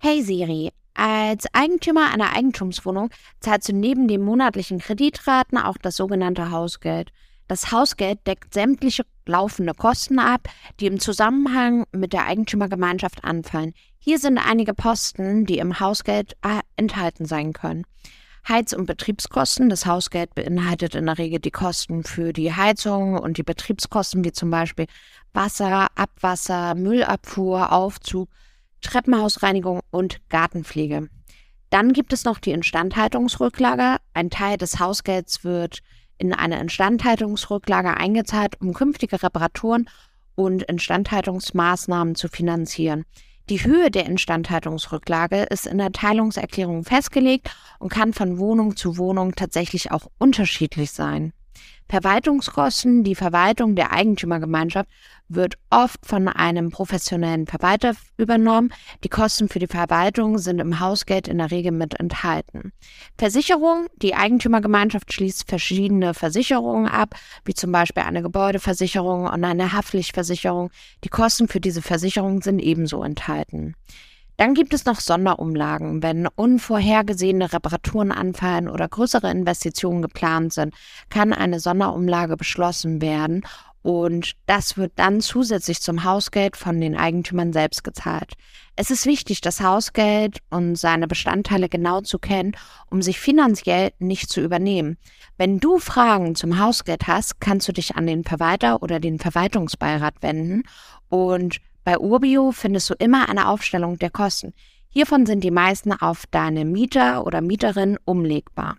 Hey Siri, als Eigentümer einer Eigentumswohnung zahlst du neben den monatlichen Kreditraten auch das sogenannte Hausgeld. Das Hausgeld deckt sämtliche laufende Kosten ab, die im Zusammenhang mit der Eigentümergemeinschaft anfallen. Hier sind einige Posten, die im Hausgeld äh, enthalten sein können. Heiz- und Betriebskosten. Das Hausgeld beinhaltet in der Regel die Kosten für die Heizung und die Betriebskosten wie zum Beispiel Wasser, Abwasser, Müllabfuhr, Aufzug, Treppenhausreinigung und Gartenpflege. Dann gibt es noch die Instandhaltungsrücklage. Ein Teil des Hausgelds wird in eine Instandhaltungsrücklage eingezahlt, um künftige Reparaturen und Instandhaltungsmaßnahmen zu finanzieren. Die Höhe der Instandhaltungsrücklage ist in der Teilungserklärung festgelegt und kann von Wohnung zu Wohnung tatsächlich auch unterschiedlich sein. Verwaltungskosten, die Verwaltung der Eigentümergemeinschaft wird oft von einem professionellen Verwalter übernommen. Die Kosten für die Verwaltung sind im Hausgeld in der Regel mit enthalten. Versicherung, die Eigentümergemeinschaft schließt verschiedene Versicherungen ab, wie zum Beispiel eine Gebäudeversicherung und eine Haftpflichtversicherung. Die Kosten für diese Versicherung sind ebenso enthalten. Dann gibt es noch Sonderumlagen. Wenn unvorhergesehene Reparaturen anfallen oder größere Investitionen geplant sind, kann eine Sonderumlage beschlossen werden und das wird dann zusätzlich zum Hausgeld von den Eigentümern selbst gezahlt. Es ist wichtig, das Hausgeld und seine Bestandteile genau zu kennen, um sich finanziell nicht zu übernehmen. Wenn du Fragen zum Hausgeld hast, kannst du dich an den Verwalter oder den Verwaltungsbeirat wenden und bei Urbio findest du immer eine Aufstellung der Kosten. Hiervon sind die meisten auf deine Mieter oder Mieterin umlegbar.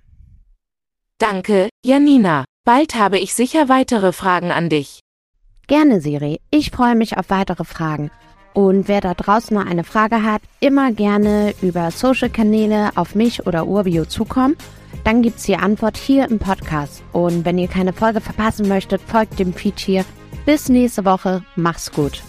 Danke, Janina. Bald habe ich sicher weitere Fragen an dich. Gerne, Siri. Ich freue mich auf weitere Fragen. Und wer da draußen noch eine Frage hat, immer gerne über Social-Kanäle auf mich oder Urbio zukommen. Dann gibt es die Antwort hier im Podcast. Und wenn ihr keine Folge verpassen möchtet, folgt dem Feed hier. Bis nächste Woche. Mach's gut.